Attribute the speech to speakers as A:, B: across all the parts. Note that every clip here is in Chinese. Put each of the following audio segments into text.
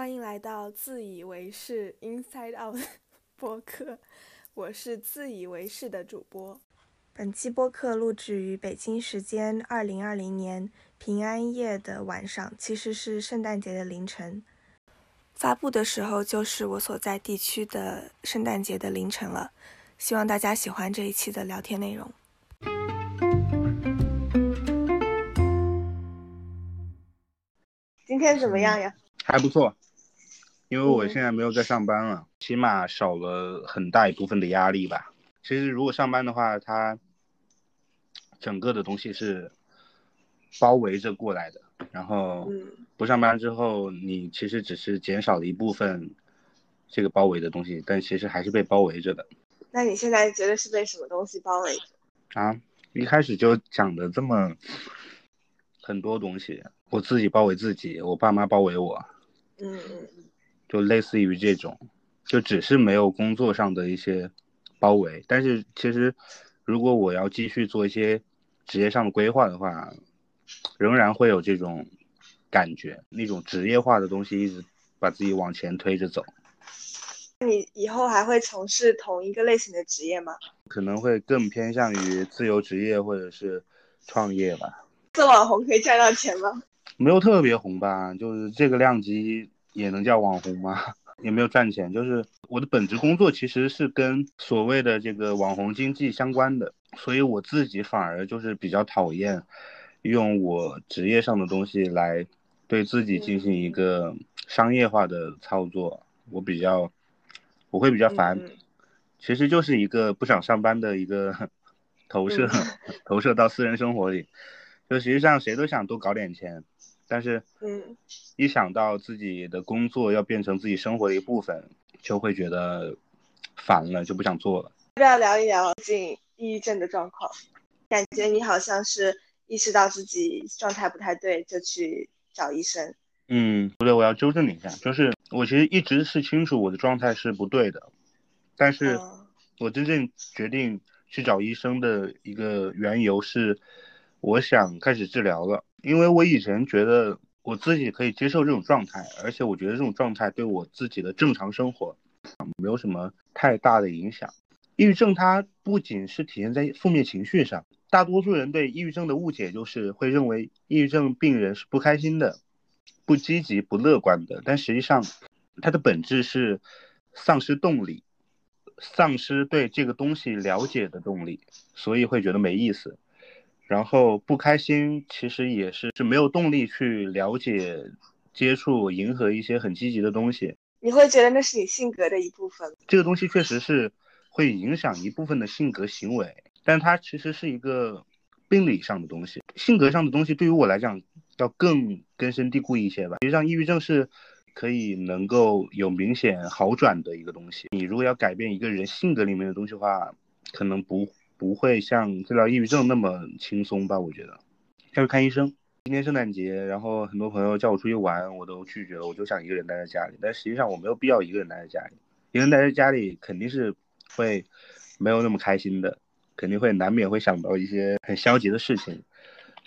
A: 欢迎来到自以为是 Inside Out 播客，我是自以为是的主播。本期播客录制于北京时间二零二零年平安夜的晚上，其实是圣诞节的凌晨。发布的时候就是我所在地区的圣诞节的凌晨了。希望大家喜欢这一期的聊天内容。今天怎么样呀？
B: 还不错，因为我现在没有在上班了，起码少了很大一部分的压力吧。其实如果上班的话，它整个的东西是包围着过来的，然后不上班之后，你其实只是减少了一部分这个包围的东西，但其实还是被包围着的。
A: 那你现在觉得是被什么东西包围着？
B: 啊，一开始就讲的这么很多东西，我自己包围自己，我爸妈包围我，
A: 嗯嗯嗯，
B: 就类似于这种，就只是没有工作上的一些包围，但是其实如果我要继续做一些职业上的规划的话，仍然会有这种感觉，那种职业化的东西一直把自己往前推着走。
A: 你以后还会从事同一个类型的职业吗？
B: 可能会更偏向于自由职业或者是创业吧。
A: 做网红可以赚到钱吗？
B: 没有特别红吧，就是这个量级也能叫网红吗？也没有赚钱。就是我的本职工作其实是跟所谓的这个网红经济相关的，所以我自己反而就是比较讨厌用我职业上的东西来对自己进行一个商业化的操作，我比较。我会比较烦，其实就是一个不想上班的一个投射，投射到私人生活里。就实际上谁都想多搞点钱，但是，嗯一想到自己的工作要变成自己生活的一部分，就会觉得烦了，就不想做了。
A: 要不要聊一聊最近抑郁症的状况？感觉你好像是意识到自己状态不太对，就去找医生。
B: 嗯，不对，我要纠正你一下，就是我其实一直是清楚我的状态是不对的，但是我真正决定去找医生的一个缘由是，我想开始治疗了，因为我以前觉得我自己可以接受这种状态，而且我觉得这种状态对我自己的正常生活没有什么太大的影响。抑郁症它不仅是体现在负面情绪上，大多数人对抑郁症的误解就是会认为抑郁症病人是不开心的。不积极、不乐观的，但实际上，它的本质是丧失动力，丧失对这个东西了解的动力，所以会觉得没意思。然后不开心，其实也是是没有动力去了解、接触、迎合一些很积极的东西。
A: 你会觉得那是你性格的一部分？
B: 这个东西确实是会影响一部分的性格行为，但它其实是一个病理上的东西。性格上的东西对于我来讲。要更根深蒂固一些吧。实际上，抑郁症是可以能够有明显好转的一个东西。你如果要改变一个人性格里面的东西的话，可能不不会像治疗抑郁症那么轻松吧？我觉得要去看医生。今天圣诞节，然后很多朋友叫我出去玩，我都拒绝了。我就想一个人待在家里。但实际上我没有必要一个人待在家里，一个人待在家里肯定是会没有那么开心的，肯定会难免会想到一些很消极的事情。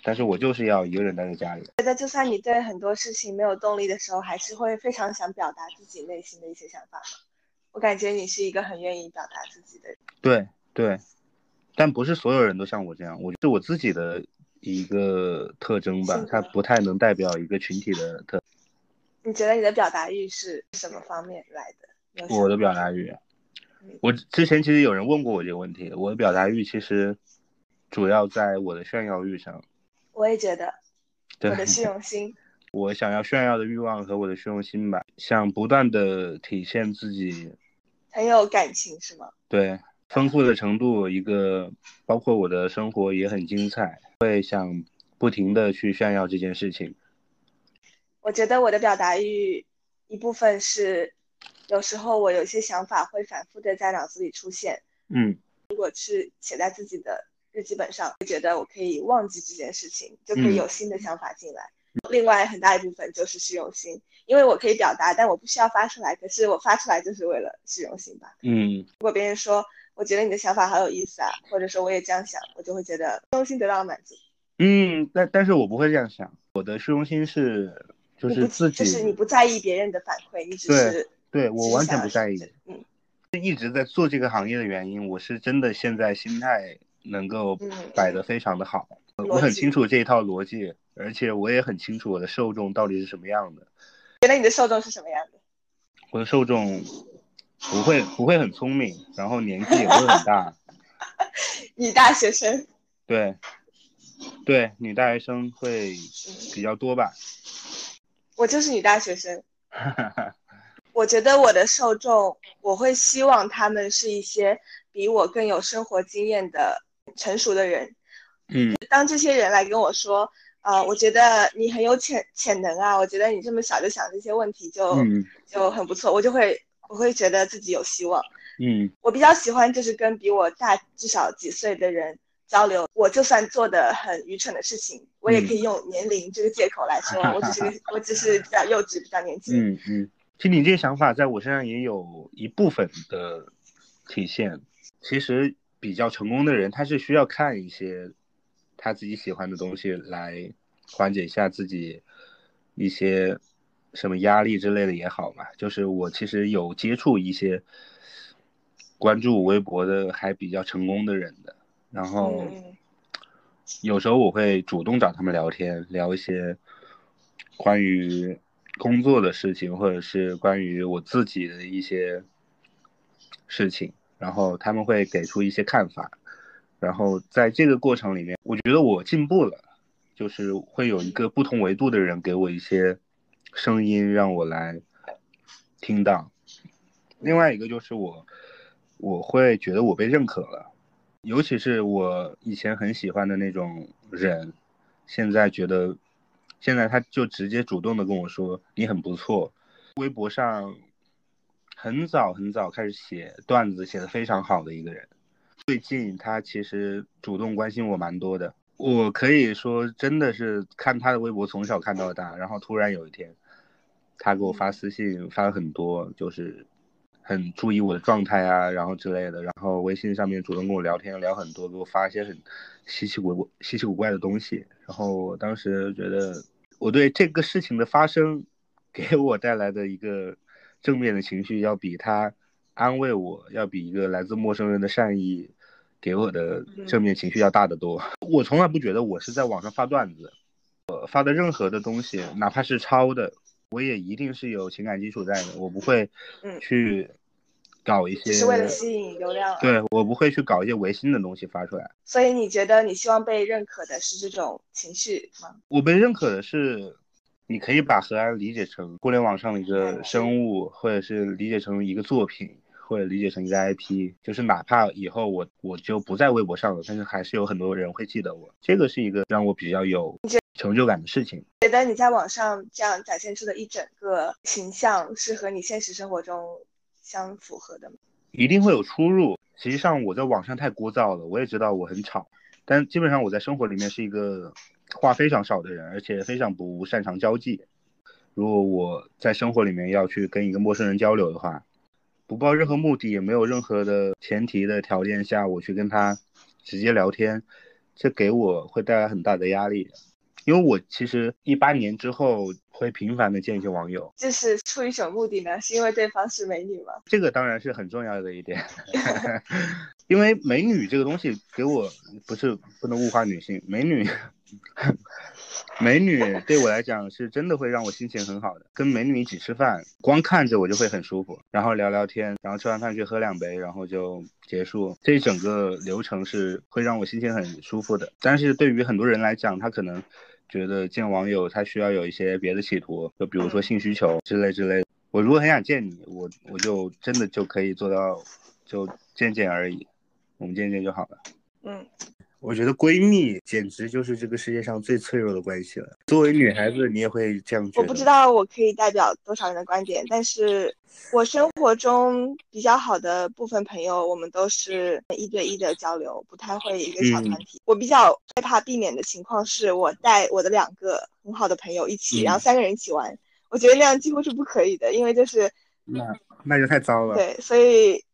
B: 但是我就是要一个人待在家里。
A: 觉得就算你对很多事情没有动力的时候，还是会非常想表达自己内心的一些想法吗？我感觉你是一个很愿意表达自己的人。
B: 对对，但不是所有人都像我这样，我是我自己的一个特征吧，它不太能代表一个群体的特。
A: 你觉得你的表达欲是什么方面来的？
B: 我的表达欲，我之前其实有人问过我这个问题，我的表达欲其实主要在我的炫耀欲上。
A: 我也觉得，我的虚荣心，
B: 我想要炫耀的欲望和我的虚荣心吧，想不断的体现自己，
A: 很有感情是吗？
B: 对，丰富的程度一个，包括我的生活也很精彩，会想不停的去炫耀这件事情。
A: 我觉得我的表达欲一部分是，有时候我有些想法会反复的在脑子里出现，
B: 嗯，
A: 如果是写在自己的。日记本上会觉得我可以忘记这件事情，就可以有新的想法进来。另外很大一部分就是虚荣心，因为我可以表达，但我不需要发出来。可是我发出来就是为了虚荣心吧？
B: 嗯。
A: 如果别人说我觉得你的想法好有意思啊，或者说我也这样想，我就会觉得虚荣心得到了满足。
B: 嗯，但但是我不会这样想，我的虚荣心是就是自己，
A: 就是你不在意别人的反馈，你只是
B: 对我完全不在意。
A: 嗯，
B: 一直在做这个行业的原因，我是真的现在心态能够摆得非常的好，我很清楚这一套逻辑，而且我也很清楚我的受众到底是什么样的。
A: 原来你的受众是什么样的？
B: 我的受众不会不会很聪明，然后年纪也不会很大。
A: 女大学生。
B: 对，对，女大学生会比较多吧。
A: 我就是女大学生。我觉得我的受众，我会希望他们是一些比我更有生活经验的成熟的人。
B: 嗯。
A: 当这些人来跟我说，呃，我觉得你很有潜潜能啊，我觉得你这么小就想这些问题就就很不错，我就会我会觉得自己有希望。
B: 嗯。
A: 我比较喜欢就是跟比我大至少几岁的人。交流，我就算做的很愚蠢的事情，我也可以用年龄这个借口来说，我只是 我只是比较幼稚，比较年轻。
B: 嗯嗯，其实你这些想法在我身上也有一部分的体现。其实比较成功的人，他是需要看一些他自己喜欢的东西来缓解一下自己一些什么压力之类的也好嘛。就是我其实有接触一些关注微博的还比较成功的人的。然后，有时候我会主动找他们聊天，聊一些关于工作的事情，或者是关于我自己的一些事情。然后他们会给出一些看法。然后在这个过程里面，我觉得我进步了，就是会有一个不同维度的人给我一些声音，让我来听到。另外一个就是我，我会觉得我被认可了。尤其是我以前很喜欢的那种人，现在觉得，现在他就直接主动的跟我说你很不错。微博上很早很早开始写段子，写的非常好的一个人，最近他其实主动关心我蛮多的。我可以说真的是看他的微博从小看到大，然后突然有一天，他给我发私信发了很多，就是。很注意我的状态啊，然后之类的，然后微信上面主动跟我聊天，聊很多，给我发一些很稀奇古怪、稀奇古怪的东西。然后我当时觉得，我对这个事情的发生，给我带来的一个正面的情绪，要比他安慰我，要比一个来自陌生人的善意给我的正面情绪要大得多。我从来不觉得我是在网上发段子，我发的任何的东西，哪怕是抄的。我也一定是有情感基础在的，我不会去搞一些，
A: 是为了吸引流量。
B: 对我不会去搞一些违心的东西发出来。
A: 所以你觉得你希望被认可的是这种情绪吗？
B: 我被认可的是，你可以把何安理解成互联网上的一个生物，或者是理解成一个作品，或者理解成一个 IP，就是哪怕以后我我就不在微博上了，但是还是有很多人会记得我。这个是一个让我比较有。成就感的事情，
A: 觉得你在网上这样展现出的一整个形象是和你现实生活中相符合的吗？
B: 一定会有出入。实际上我在网上太聒噪了，我也知道我很吵，但基本上我在生活里面是一个话非常少的人，而且非常不擅长交际。如果我在生活里面要去跟一个陌生人交流的话，不抱任何目的，也没有任何的前提的条件下，我去跟他直接聊天，这给我会带来很大的压力。因为我其实一八年之后会频繁的见一些网友，
A: 这是出于什么目的呢？是因为对方是美女吗？
B: 这个当然是很重要的一点，因为美女这个东西给我不是不能物化女性，美女，美女对我来讲是真的会让我心情很好的。跟美女一起吃饭，光看着我就会很舒服，然后聊聊天，然后吃完饭去喝两杯，然后就结束。这整个流程是会让我心情很舒服的。但是对于很多人来讲，他可能。觉得见网友他需要有一些别的企图，就比如说性需求之类之类。我如果很想见你，我我就真的就可以做到，就见见而已，我们见见就好了。
A: 嗯。
B: 我觉得闺蜜简直就是这个世界上最脆弱的关系了。作为女孩子，你也会这样觉
A: 得？我不知道我可以代表多少人的观点，但是我生活中比较好的部分朋友，我们都是一对一的交流，不太会一个小团体。我比较害怕避免的情况是我带我的两个很好的朋友一起，然后三个人一起玩，我觉得那样几乎是不可以的，因为就是
B: 那那就太糟了。
A: 对，所以。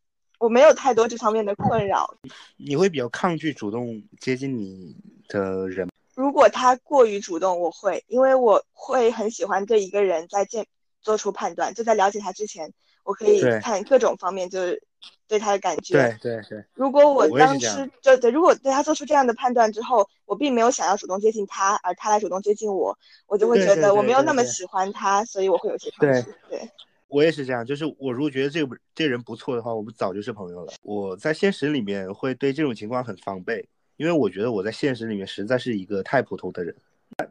A: 我没有太多这方面的困扰。
B: 你会比较抗拒主动接近你的人？
A: 如果他过于主动，我会，因为我会很喜欢对一个人在见做出判断，就在了解他之前，我可以看各种方面，就是对他的感觉。
B: 对对对。
A: 如果我当时就对，如果对他做出这样的判断之后，我并没有想要主动接近他，而他来主动接近我，我就会觉得我没有那么喜欢他，所以我会有些抗拒。对。
B: 我也是这样，就是我如果觉得这个这人不错的话，我们早就是朋友了。我在现实里面会对这种情况很防备，因为我觉得我在现实里面实在是一个太普通的人。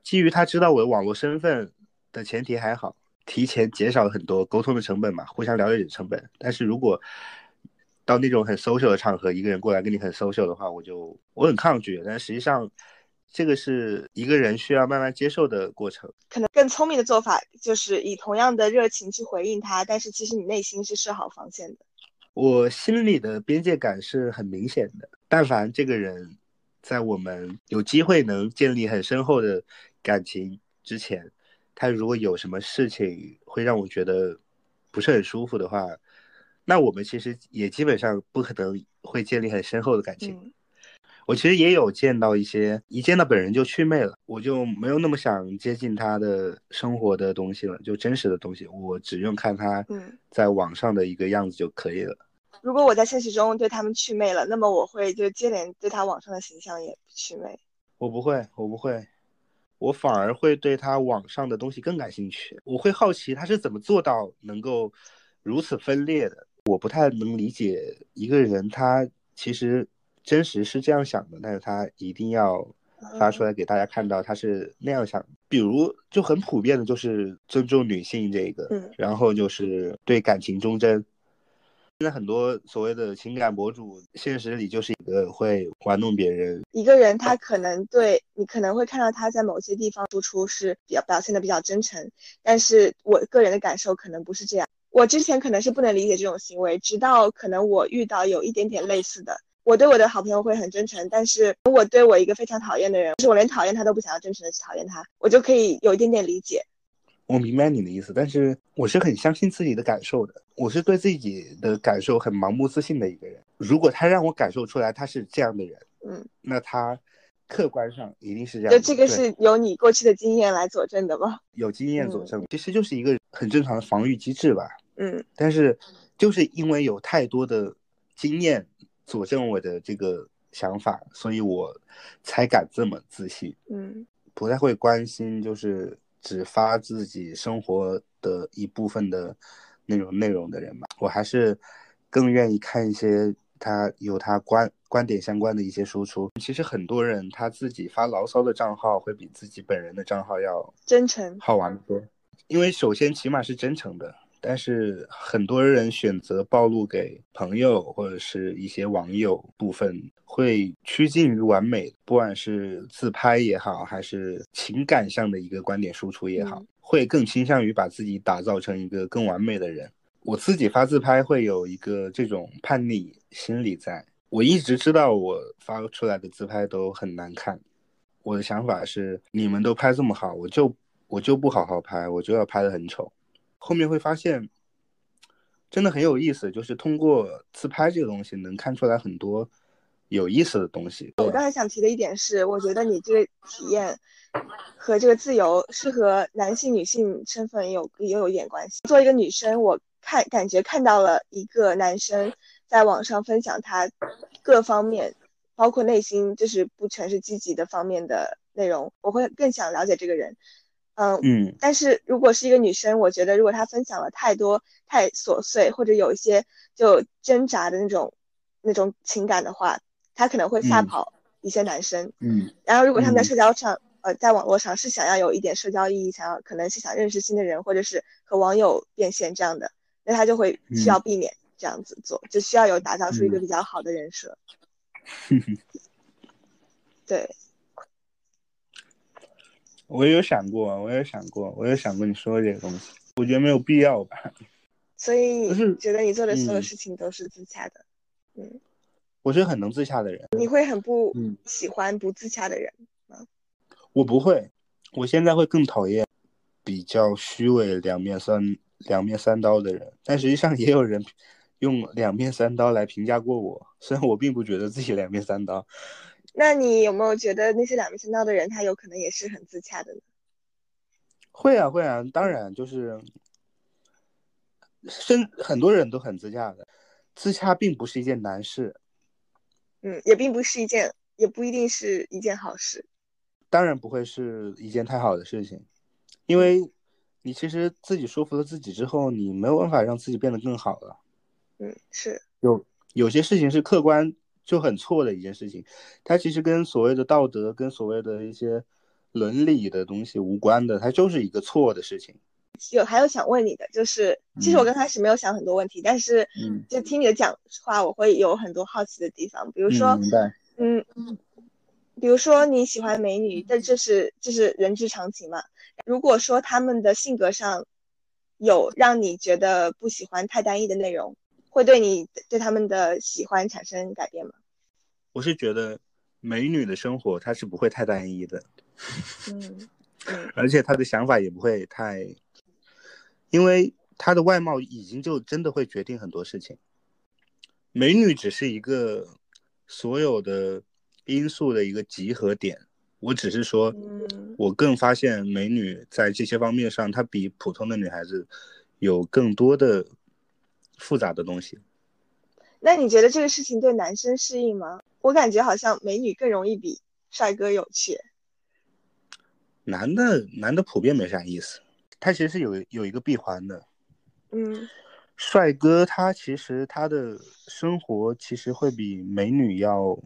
B: 基于他知道我的网络身份的前提还好，提前减少了很多沟通的成本嘛，互相了解的成本。但是如果到那种很 social 的场合，一个人过来跟你很 social 的话，我就我很抗拒。但实际上。这个是一个人需要慢慢接受的过程。
A: 可能更聪明的做法就是以同样的热情去回应他，但是其实你内心是设好防线的。
B: 我心里的边界感是很明显的。但凡这个人，在我们有机会能建立很深厚的感情之前，他如果有什么事情会让我觉得不是很舒服的话，那我们其实也基本上不可能会建立很深厚的感情。我其实也有见到一些一见到本人就祛魅了，我就没有那么想接近他的生活的东西了，就真实的东西，我只用看他在网上的一个样子就可以了。
A: 如果我在现实中对他们祛魅了，那么我会就接连对他网上的形象也祛魅。
B: 我不会，我不会，我反而会对他网上的东西更感兴趣。我会好奇他是怎么做到能够如此分裂的。我不太能理解一个人他其实。真实是这样想的，但是他一定要发出来给大家看到他是那样想。比如就很普遍的，就是尊重女性这个，然后就是对感情忠贞。现在很多所谓的情感博主，现实里就是一个会玩弄别人。
A: 一个人他可能对你可能会看到他在某些地方付出是比较表现的比较真诚，但是我个人的感受可能不是这样。我之前可能是不能理解这种行为，直到可能我遇到有一点点类似的。我对我的好朋友会很真诚，但是我对我一个非常讨厌的人，就是我连讨厌他都不想要真诚的去讨厌他，我就可以有一点点理解。
B: 我明白你的意思，但是我是很相信自己的感受的，我是对自己的感受很盲目自信的一个人。如果他让我感受出来他是这样的人，
A: 嗯，
B: 那他客观上一定是这样。
A: 就这个是由你过去的经验来佐证的吗？
B: 有经验佐证，其实就是一个很正常的防御机制吧。
A: 嗯，
B: 但是就是因为有太多的经验。佐证我的这个想法，所以我才敢这么自信。
A: 嗯，
B: 不太会关心，就是只发自己生活的一部分的那种内容的人吧。我还是更愿意看一些他有他观观点相关的一些输出。其实很多人他自己发牢骚的账号会比自己本人的账号要
A: 真诚、
B: 好玩多，因为首先起码是真诚的。但是很多人选择暴露给朋友或者是一些网友部分，会趋近于完美，不管是自拍也好，还是情感上的一个观点输出也好，会更倾向于把自己打造成一个更完美的人。我自己发自拍会有一个这种叛逆心理，在我一直知道我发出来的自拍都很难看，我的想法是，你们都拍这么好，我就我就不好好拍，我就要拍的很丑。后面会发现，真的很有意思，就是通过自拍这个东西，能看出来很多有意思的东西。
A: 我刚才想提的一点是，我觉得你这个体验和这个自由是和男性、女性身份有也有一点关系。作为一个女生，我看感觉看到了一个男生在网上分享他各方面，包括内心，就是不全是积极的方面的内容，我会更想了解这个人。嗯
B: 嗯，
A: 但是如果是一个女生，我觉得如果她分享了太多太琐碎，或者有一些就挣扎的那种那种情感的话，她可能会吓跑一些男生。
B: 嗯，
A: 然后如果他们在社交上，呃，在网络上是想要有一点社交意义，想要可能是想认识新的人，或者是和网友变现这样的，那他就会需要避免这样子做，就需要有打造出一个比较好的人设。对。
B: 我也有想过，我有想过，我有想过你说的这个东西，我觉得没有必要吧。
A: 所以你 觉得你做的所有事情都是自洽的？嗯，
B: 我是很能自洽的人。
A: 你会很不喜欢不自洽的人吗？
B: 我不会，我现在会更讨厌比较虚伪、两面三两面三刀的人。但实际上也有人用两面三刀来评价过我，虽然我并不觉得自己两面三刀。
A: 那你有没有觉得那些两面三刀的人，他有可能也是很自洽的呢？
B: 会啊，会啊，当然就是，身很多人都很自洽的，自洽并不是一件难事。
A: 嗯，也并不是一件，也不一定是一件好事。
B: 当然不会是一件太好的事情，因为你其实自己说服了自己之后，你没有办法让自己变得更好了。
A: 嗯，是
B: 有有些事情是客观就很错的一件事情，它其实跟所谓的道德、跟所谓的一些伦理的东西无关的，它就是一个错的事情。
A: 有还有想问你的，就是其实我刚开始没有想很多问题，但是就听你的讲话，我会有很多好奇的地方。比如说，嗯，比如说你喜欢美女，但这是这是人之常情嘛。如果说他们的性格上有让你觉得不喜欢太单一的内容，会对你对他们的喜欢产生改变吗？
B: 我是觉得美女的生活她是不会太单一的，
A: 嗯，
B: 而且她的想法也不会太。因为她的外貌已经就真的会决定很多事情，美女只是一个所有的因素的一个集合点。我只是说，我更发现美女在这些方面上，她比普通的女孩子有更多的复杂的东西。
A: 那你觉得这个事情对男生适应吗？我感觉好像美女更容易比帅哥有趣。
B: 男的，男的普遍没啥意思。他其实是有有一个闭环的，
A: 嗯，
B: 帅哥他其实他的生活其实会比美女要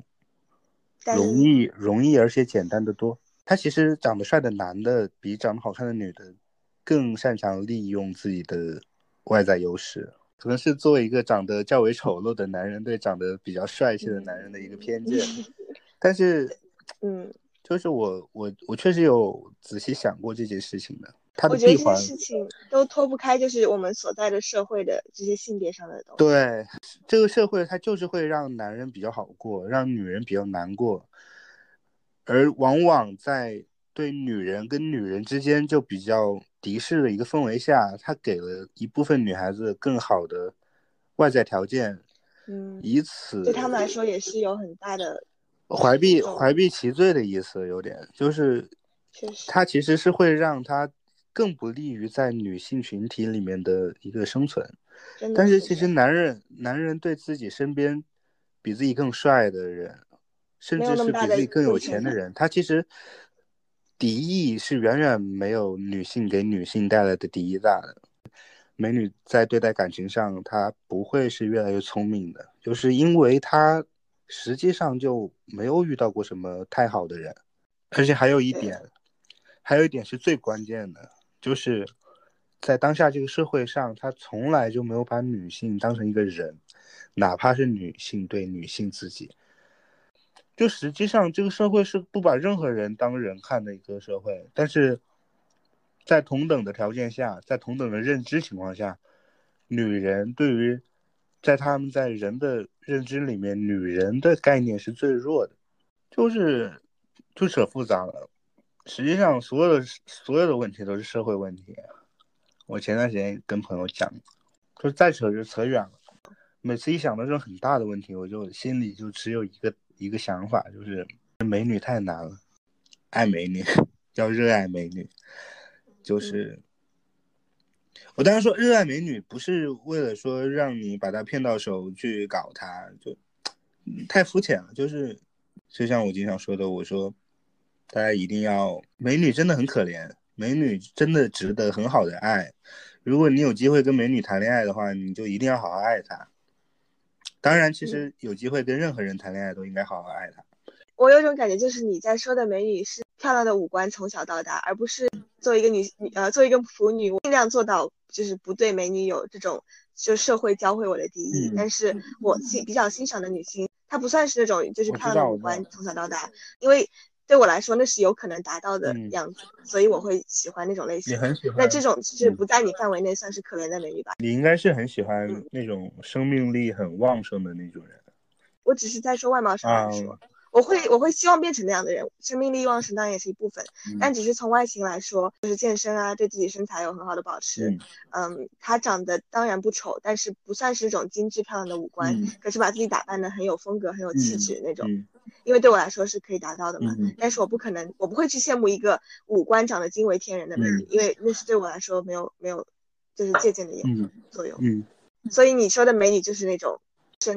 B: 容易容易而且简单的多。他其实长得帅的男的比长得好看的女的更擅长利用自己的外在优势，可能是作为一个长得较为丑陋的男人对长得比较帅气的男人的一个偏见。但是，
A: 嗯，
B: 就是我我我确实有仔细想过这件事情的。
A: 我觉得这些事情都脱不开，就是我们所在的社会的这些性别上的东西。
B: 对，这个社会它就是会让男人比较好过，让女人比较难过，而往往在对女人跟女人之间就比较敌视的一个氛围下，他给了一部分女孩子更好的外在条件，
A: 嗯，
B: 以此
A: 对他们来说也是有很大的
B: 怀璧怀璧其罪的意思，有点就是，他其实是会让他。更不利于在女性群体里面的一个生存，但是其实男人男人对自己身边比自己更帅的人，甚至是比自己更有钱的人，他其实敌意是远远没有女性给女性带来的敌意大的。美女在对待感情上，她不会是越来越聪明的，就是因为她实际上就没有遇到过什么太好的人，而且还有一点，还有一点是最关键的。就是在当下这个社会上，他从来就没有把女性当成一个人，哪怕是女性对女性自己，就实际上这个社会是不把任何人当人看的一个社会。但是在同等的条件下，在同等的认知情况下，女人对于在他们在人的认知里面，女人的概念是最弱的，就是就扯复杂了。实际上，所有的所有的问题都是社会问题。我前段时间跟朋友讲，就再扯就扯远了。每次一想到这种很大的问题，我就心里就只有一个一个想法，就是美女太难了，爱美女 要热爱美女。就是我当时说热爱美女，不是为了说让你把她骗到手去搞她，就太肤浅了。就是就像我经常说的，我说。大家一定要，美女真的很可怜，美女真的值得很好的爱。如果你有机会跟美女谈恋爱的话，你就一定要好好爱她。当然，其实有机会跟任何人谈恋爱都应该好好爱她。
A: 我有种感觉，就是你在说的美女是漂亮的五官从小到大，而不是作为一个女女呃作为一个腐女，我尽量做到就是不对美女有这种就社会教会我的敌意。但是我欣比较欣赏的女性，她不算是那种就是漂亮的五官从小到大，因为。对我来说，那是有可能达到的样子，所以我会喜欢那种类型。
B: 你很喜欢？
A: 那这种是不在你范围内算是可怜的美女吧？
B: 你应该是很喜欢那种生命力很旺盛的那种人。
A: 我只是在说外貌上来说，我会我会希望变成那样的人。生命力旺盛当然也是一部分，但只是从外形来说，就是健身啊，对自己身材有很好的保持。嗯，她长得当然不丑，但是不算是一种精致漂亮的五官，可是把自己打扮的很有风格、很有气质那种。因为对我来说是可以达到的嘛。但是我不可能，我不会去羡慕一个五官长得惊为天人的美女，因为那是对我来说没有没有就是借鉴的作用。
B: 嗯，
A: 所以你说的美女就是那种。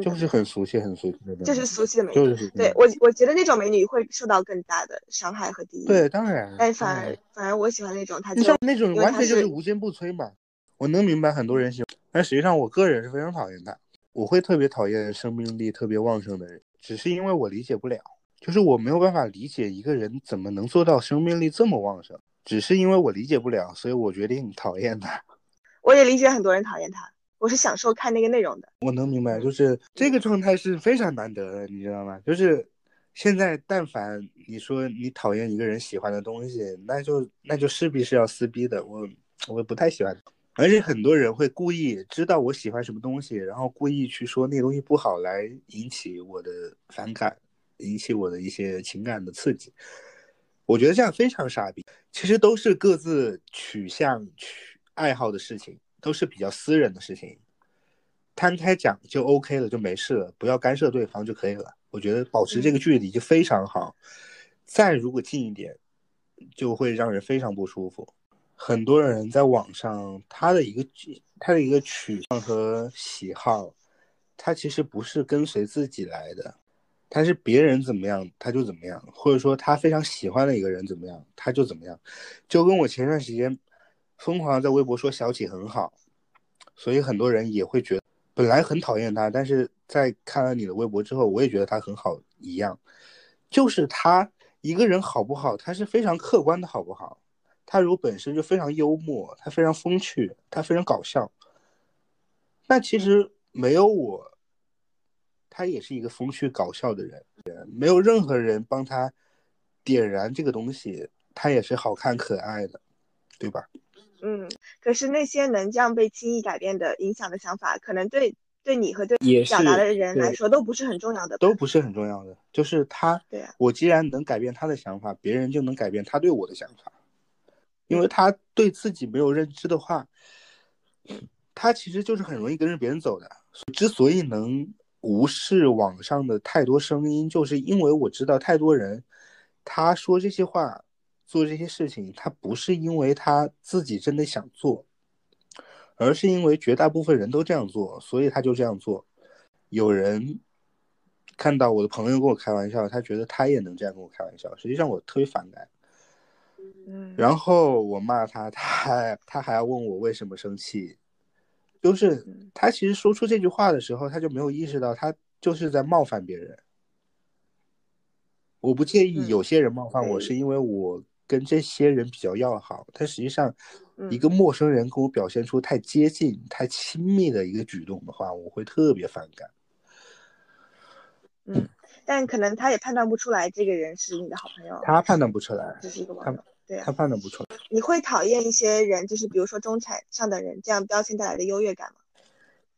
B: 就是很俗气，很俗气的，
A: 就是俗气的美女。
B: 就是
A: 对我，我觉得那种美女会受到更大的伤害和敌意。
B: 对，当然。
A: 但反而反而我喜欢那种，她就
B: 那种完全就是无坚不摧嘛。我能明白很多人喜欢，但实际上我个人是非常讨厌她。我会特别讨厌生命力特别旺盛的人，只是因为我理解不了，就是我没有办法理解一个人怎么能做到生命力这么旺盛，只是因为我理解不了，所以我决定讨厌他。
A: 我也理解很多人讨厌他。我是享受看那个内容的，
B: 我能明白，就是这个状态是非常难得的，你知道吗？就是现在，但凡你说你讨厌一个人喜欢的东西，那就那就势必是要撕逼的。我我不太喜欢，而且很多人会故意知道我喜欢什么东西，然后故意去说那东西不好，来引起我的反感，引起我的一些情感的刺激。我觉得这样非常傻逼。其实都是各自取向、取爱好的事情。都是比较私人的事情，摊开讲就 OK 了，就没事了，不要干涉对方就可以了。我觉得保持这个距离就非常好。再如果近一点，就会让人非常不舒服。很多人在网上，他的一个他的一个取向和喜好，他其实不是跟随自己来的，他是别人怎么样他就怎么样，或者说他非常喜欢的一个人怎么样他就怎么样。就跟我前段时间。疯狂在微博说小启很好，所以很多人也会觉得本来很讨厌他，但是在看了你的微博之后，我也觉得他很好一样。就是他一个人好不好，他是非常客观的好不好？他如果本身就非常幽默，他非常风趣，他非常搞笑，那其实没有我，他也是一个风趣搞笑的人。没有任何人帮他点燃这个东西，他也是好看可爱的，对吧？
A: 嗯，可是那些能这样被轻易改变的影响的想法，可能对对你和对表达的人来说都不是很重要的，
B: 都不是很重要的。就是他，
A: 对啊，
B: 我既然能改变他的想法，别人就能改变他对我的想法，因为他对自己没有认知的话，他其实就是很容易跟着别人走的。之所以能无视网上的太多声音，就是因为我知道太多人，他说这些话。做这些事情，他不是因为他自己真的想做，而是因为绝大部分人都这样做，所以他就这样做。有人看到我的朋友跟我开玩笑，他觉得他也能这样跟我开玩笑，实际上我特别反感。
A: 嗯，
B: 然后我骂他，他还他还要问我为什么生气，就是他其实说出这句话的时候，他就没有意识到他就是在冒犯别人。我不介意有些人冒犯我，是因为我。跟这些人比较要好，但实际上，一个陌生人跟我表现出太接近、太亲密的一个举动的话，我会特别反感。
A: 嗯，但可能他也判断不出来这个人是你的好朋友。
B: 他判断不出来，
A: 这是一个网友，对啊，
B: 他判断不出来。
A: 你会讨厌一些人，就是比如说中产上等人，这样标签带来的优越感吗？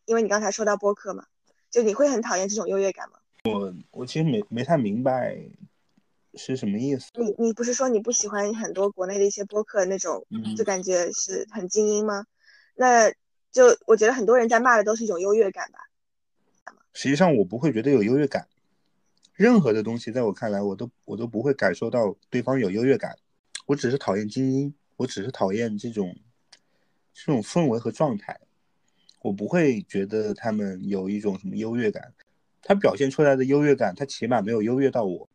A: 因为你刚才说到播客嘛，就你会很讨厌这种优越感吗？
B: 我我其实没没太明白。是什么意思？
A: 你你不是说你不喜欢很多国内的一些播客那种，就感觉是很精英吗？那就我觉得很多人在骂的都是一种优越感吧。
B: 实际上我不会觉得有优越感，任何的东西在我看来，我都我都不会感受到对方有优越感。我只是讨厌精英，我只是讨厌这种这种氛围和状态。我不会觉得他们有一种什么优越感，他表现出来的优越感，他起码没有优越到我。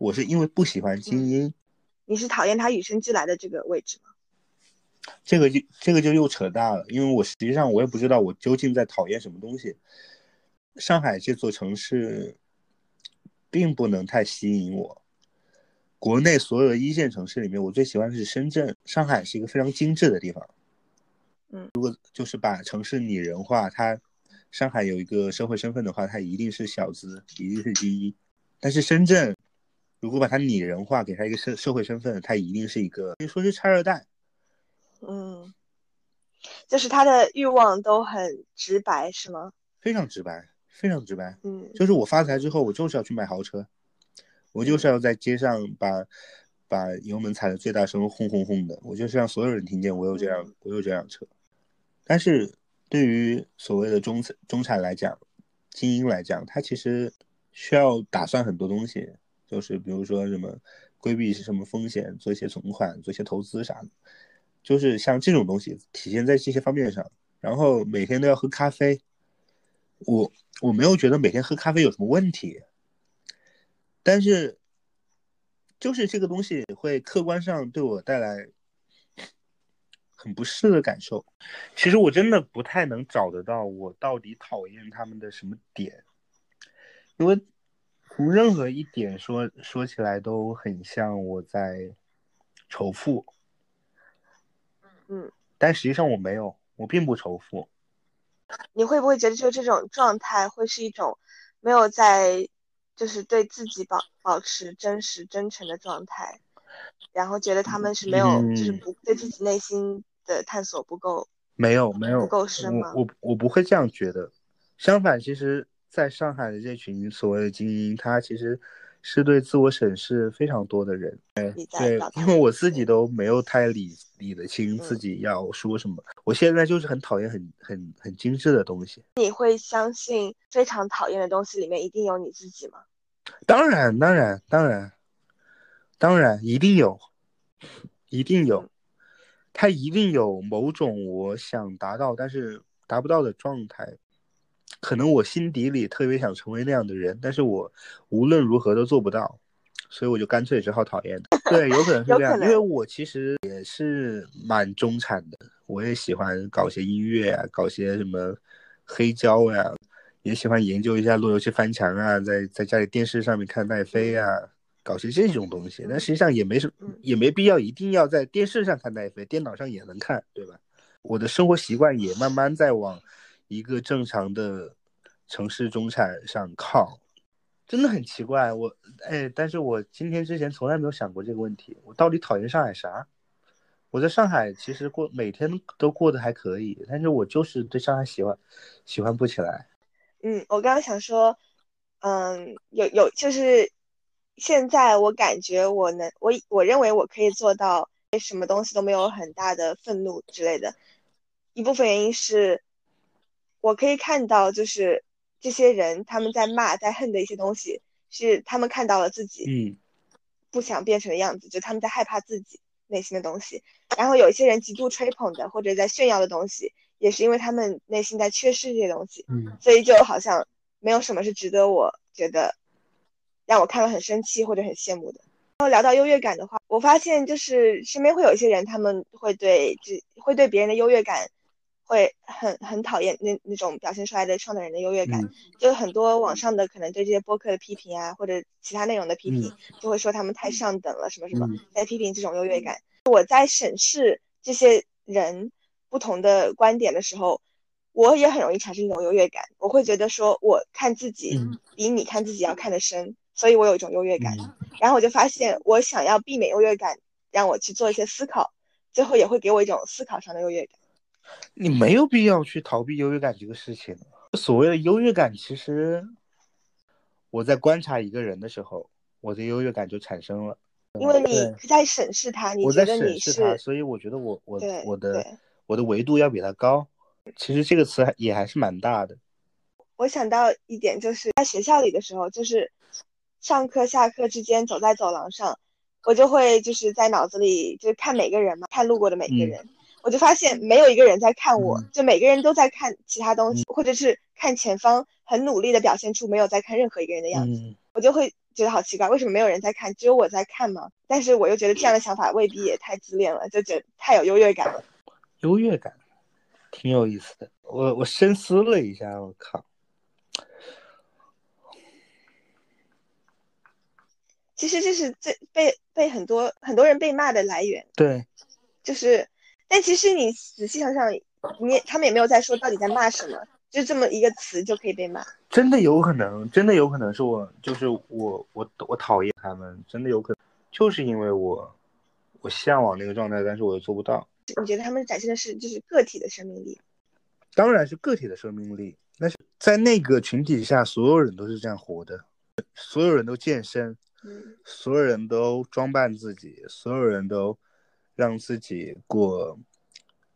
B: 我是因为不喜欢精英，
A: 你是讨厌他与生俱来的这个位置吗？
B: 这个就这个就又扯大了，因为我实际上我也不知道我究竟在讨厌什么东西。上海这座城市并不能太吸引我。国内所有的一线城市里面，我最喜欢的是深圳。上海是一个非常精致的地方。
A: 嗯，
B: 如果就是把城市拟人化，它上海有一个社会身份的话，它一定是小资，一定是精英。但是深圳，如果把它拟人化，给他一个社社会身份，他一定是一个可以说是拆二代。
A: 嗯，就是他的欲望都很直白，是吗？
B: 非常直白，非常直白。
A: 嗯，
B: 就是我发财之后，我就是要去买豪车，我就是要在街上把把油门踩的最大声，轰轰轰的，我就是让所有人听见我有这样我有这辆车。但是对于所谓的中产中产来讲，精英来讲，他其实。需要打算很多东西，就是比如说什么规避什么风险，做一些存款，做一些投资啥的，就是像这种东西体现在这些方面上。然后每天都要喝咖啡，我我没有觉得每天喝咖啡有什么问题，但是就是这个东西会客观上对我带来很不适的感受。其实我真的不太能找得到我到底讨厌他们的什么点，因为从任何一点说说起来都很像我在仇富，
A: 嗯，
B: 但实际上我没有。我并不仇富，
A: 你会不会觉得就这种状态会是一种没有在就是对自己保保持真实真诚的状态，然后觉得他们是没有就是不对自己内心的探索不够，
B: 没有没有
A: 不够深吗？
B: 我我我不会这样觉得，相反，其实在上海的这群所谓的精英，他其实。是对自我审视非常多的人，对对，因为我自己都没有太理理得清自己要说什么。我现在就是很讨厌很很很精致的东西。
A: 你会相信非常讨厌的东西里面一定有你自己吗？
B: 当然，当然，当然，当然，一定有，一定有，他一定有某种我想达到但是达不到的状态。可能我心底里特别想成为那样的人，但是我无论如何都做不到，所以我就干脆只好讨厌他。对，有可能是这样，因为我其实也是蛮中产的，我也喜欢搞些音乐啊，搞些什么黑胶呀，也喜欢研究一下路由器翻墙啊，在在家里电视上面看奈飞啊，搞些这种东西。但实际上也没什么，也没必要一定要在电视上看奈飞，电脑上也能看，对吧？我的生活习惯也慢慢在往。一个正常的城市中产上靠，真的很奇怪。我哎，但是我今天之前从来没有想过这个问题。我到底讨厌上海啥？我在上海其实过每天都过得还可以，但是我就是对上海喜欢喜欢不起来。
A: 嗯，我刚刚想说，嗯，有有就是现在我感觉我能我我认为我可以做到什么东西都没有很大的愤怒之类的。一部分原因是。我可以看到，就是这些人他们在骂、在恨的一些东西，是他们看到了自己，
B: 嗯，
A: 不想变成的样子，就他们在害怕自己内心的东西。然后有一些人极度吹捧的或者在炫耀的东西，也是因为他们内心在缺失这些东西，
B: 嗯，
A: 所以就好像没有什么是值得我觉得让我看了很生气或者很羡慕的。然后聊到优越感的话，我发现就是身边会有一些人，他们会对这会对别人的优越感。会很很讨厌那那种表现出来的创造人的优越感，就很多网上的可能对这些播客的批评啊，或者其他内容的批评，就会说他们太上等了，什么什么，在批评这种优越感。我在审视这些人不同的观点的时候，我也很容易产生一种优越感，我会觉得说我看自己比你看自己要看得深，所以我有一种优越感。然后我就发现，我想要避免优越感，让我去做一些思考，最后也会给我一种思考上的优越感。
B: 你没有必要去逃避优越感这个事情。所谓的优越感，其实我在观察一个人的时候，我的优越感就产生了。
A: 因为你在审视他，你
B: 觉得你是，所以我觉得我我我的我的维度要比他高。其实这个词也还是蛮大的。
A: 我想到一点，就是在学校里的时候，就是上课下课之间走在走廊上，我就会就是在脑子里就是看每个人嘛，看路过的每个人。我就发现没有一个人在看我，就每个人都在看其他东西，或者是看前方，很努力的表现出没有在看任何一个人的样子。我就会觉得好奇怪，为什么没有人在看，只有我在看吗？但是我又觉得这样的想法未必也太自恋了，就觉得太有优越感了。
B: 优越感，挺有意思的。我我深思了一下，我靠，
A: 其实这是最被被很多很多人被骂的来源。
B: 对，
A: 就是。但其实你仔细想想，你他们也没有在说到底在骂什么，就这么一个词就可以被骂。
B: 真的有可能，真的有可能是我，就是我，我我讨厌他们，真的有可能，就是因为我，我向往那个状态，但是我又做不到。
A: 你觉得他们展现的是就是个体的生命力？
B: 当然是个体的生命力，那是在那个群体下，所有人都是这样活的，所有人都健身，
A: 嗯，
B: 所有人都装扮自己，所有人都。让自己过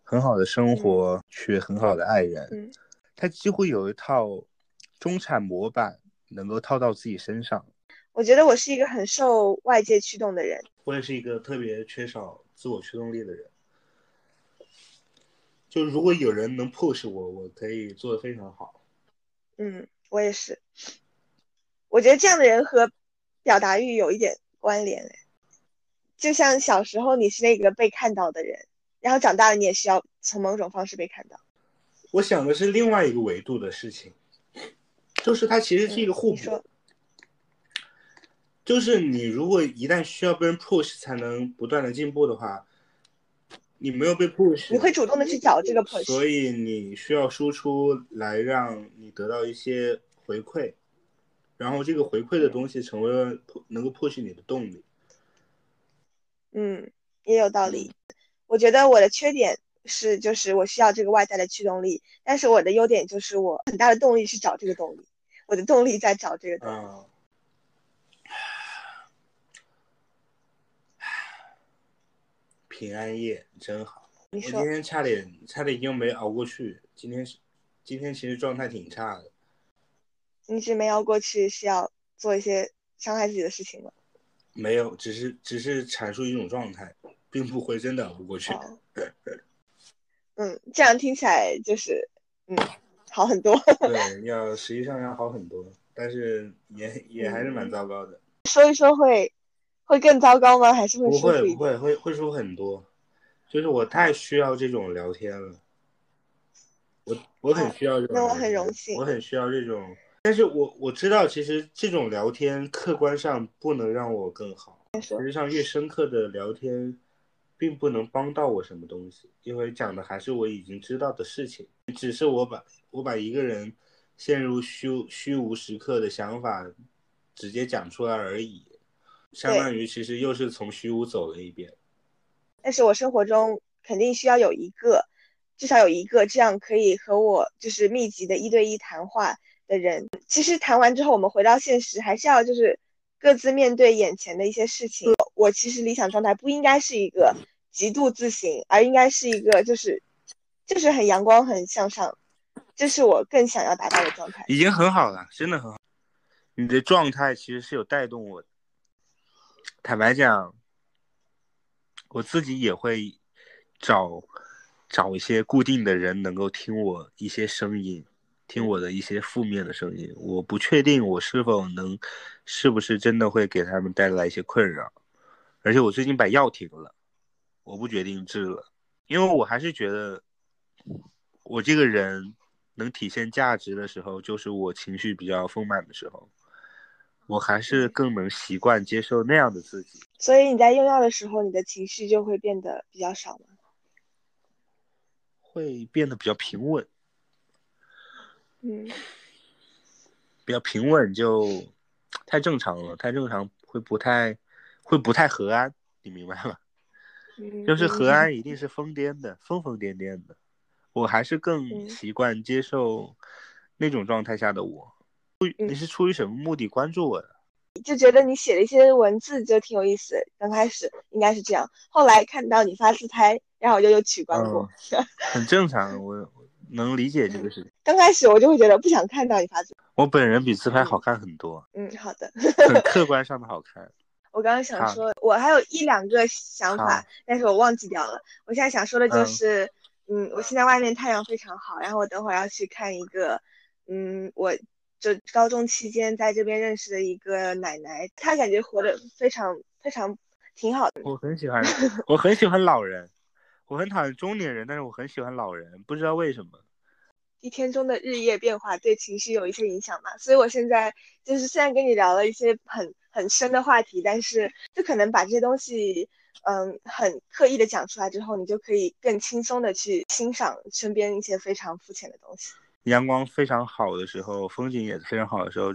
B: 很好的生活，去很好的爱人，他几乎有一套中产模板能够套到自己身上。
A: 我觉得我是一个很受外界驱动的人。
B: 我也是一个特别缺少自我驱动力的人。就是如果有人能 push 我，我可以做的非常好。
A: 嗯，我也是。我觉得这样的人和表达欲有一点关联哎，就像小时候你是那个被看到的人，然后长大了你也需要从某种方式被看到。
B: 我想的是另外一个维度的事情，就是它其实是一个互补。就是你如果一旦需要被人 push 才能不断的进步的话。你没有被 push，
A: 你会主动的去找这个 push，
B: 所以你需要输出来让你得到一些回馈，然后这个回馈的东西成为了能够 push 你的动力。
A: 嗯，也有道理。我觉得我的缺点是，就是我需要这个外在的驱动力，但是我的优点就是我很大的动力是找这个动力，我的动力在找这个动力。
B: 平安夜真好，
A: 我
B: 今天差点差点又没熬过去。今天是今天其实状态挺差的。
A: 你是没熬过去，是要做一些伤害自己的事情吗？
B: 没有，只是只是阐述一种状态，并不会真的熬不过去。
A: 嗯，这样听起来就是嗯好很多。
B: 对，要实际上要好很多，但是也也还是蛮糟糕的。
A: 说一说会。会更糟糕吗？还是会
B: 不会不会会会说很多，就是我太需要这种聊天了，我我很需要这种，
A: 那我很荣幸，
B: 我很需要这种，但是我我知道其实这种聊天客观上不能让我更好，实际上越深刻的聊天，并不能帮到我什么东西，因为讲的还是我已经知道的事情，只是我把我把一个人陷入虚虚无时刻的想法直接讲出来而已。相当于其实又是从虚无走了一遍，
A: 但是我生活中肯定需要有一个，至少有一个这样可以和我就是密集的一对一谈话的人。其实谈完之后，我们回到现实，还是要就是各自面对眼前的一些事情。我其实理想状态不应该是一个极度自信，而应该是一个就是就是很阳光、很向上，这是我更想要达到的状态。
B: 已经很好了，真的很好。你的状态其实是有带动我。坦白讲，我自己也会找找一些固定的人，能够听我一些声音，听我的一些负面的声音。我不确定我是否能，是不是真的会给他们带来一些困扰。而且我最近把药停了，我不决定治了，因为我还是觉得，我这个人能体现价值的时候，就是我情绪比较丰满的时候。我还是更能习惯接受那样的自己，
A: 所以你在用药的时候，你的情绪就会变得比较少吗？
B: 会变得比较平稳，
A: 嗯，
B: 比较平稳就太正常了，太正常会不太会不太和安，你明白吗？就是和安一定是疯癫的，疯疯癫癫的，我还是更习惯接受那种状态下的我。你是出于什么目的关注我的？
A: 就觉得你写的一些文字就挺有意思。刚开始应该是这样，后来看到你发自拍，然后我就又取关过。
B: 很正常，我能理解这个事情。
A: 刚开始我就会觉得不想看到你发自。
B: 我本人比自拍好看很多。
A: 嗯，好的。
B: 很客 观上的好看。
A: 我刚刚想说，我还有一两个想法，但是我忘记掉了。我现在想说的就是，嗯，我现在外面太阳非常好，然后我等会儿要去看一个，嗯，我。就高中期间在这边认识的一个奶奶，她感觉活得非常非常挺好的。
B: 我很喜欢，我很喜欢老人，我很讨厌中年人，但是我很喜欢老人，不知道为什么。
A: 一天中的日夜变化对情绪有一些影响嘛，所以我现在就是虽然跟你聊了一些很很深的话题，但是就可能把这些东西，嗯，很刻意的讲出来之后，你就可以更轻松的去欣赏身边一些非常肤浅的东西。
B: 阳光非常好的时候，风景也是非常好的时候，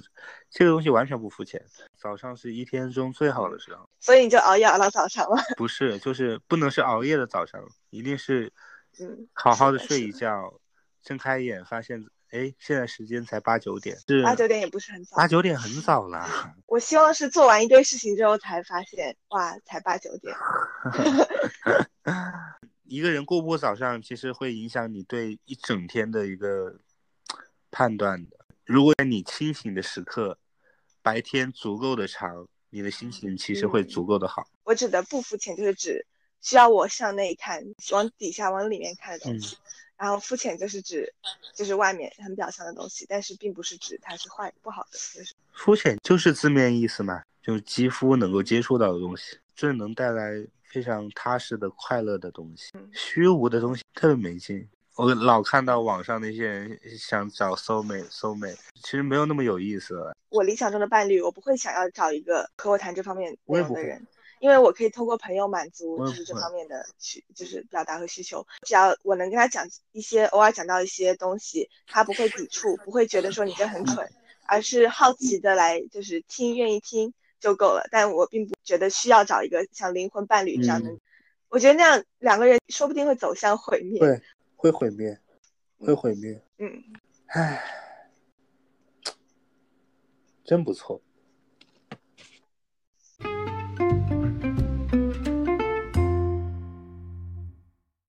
B: 这个东西完全不肤浅。早上是一天中最好的时候，
A: 所以你就熬夜熬到早上了？
B: 不是，就是不能是熬夜的早上，一定是，
A: 嗯，
B: 好好的睡一觉，睁开眼发现，哎，现在时间才八九点，
A: 是八九点也不是很早，
B: 八九点很早了。
A: 我希望是做完一堆事情之后才发现，哇，才八九点。
B: 一个人过不过早上，其实会影响你对一整天的一个。判断的，如果你清醒的时刻，白天足够的长，你的心情其实会足够的好。
A: 我指的不肤浅，就是指需要我向内看，往底下、往里面看的东西。然后肤浅就是指，就是外面很表象的东西，但是并不是指它是坏不好的。就是
B: 肤浅就是字面意思嘛，就是肌肤能够接触到的东西，这能带来非常踏实的快乐的东西。虚无的东西特别没劲。我老看到网上那些人想找 soul mate，soul mate，其实没有那么有意思。
A: 我理想中的伴侣，我不会想要找一个和我谈这方面内容的人，因为我可以通过朋友满足就是这方面的需，就是表达和需求。只要我能跟他讲一些，偶尔讲到一些东西，他不会抵触，不会觉得说你这很蠢，而是好奇的来就是听，愿意听就够了。但我并不觉得需要找一个像灵魂伴侣这样的，我觉得那样两个人说不定会走向毁灭。
B: 对。会毁灭，会毁灭。
A: 嗯，
B: 唉，真不错。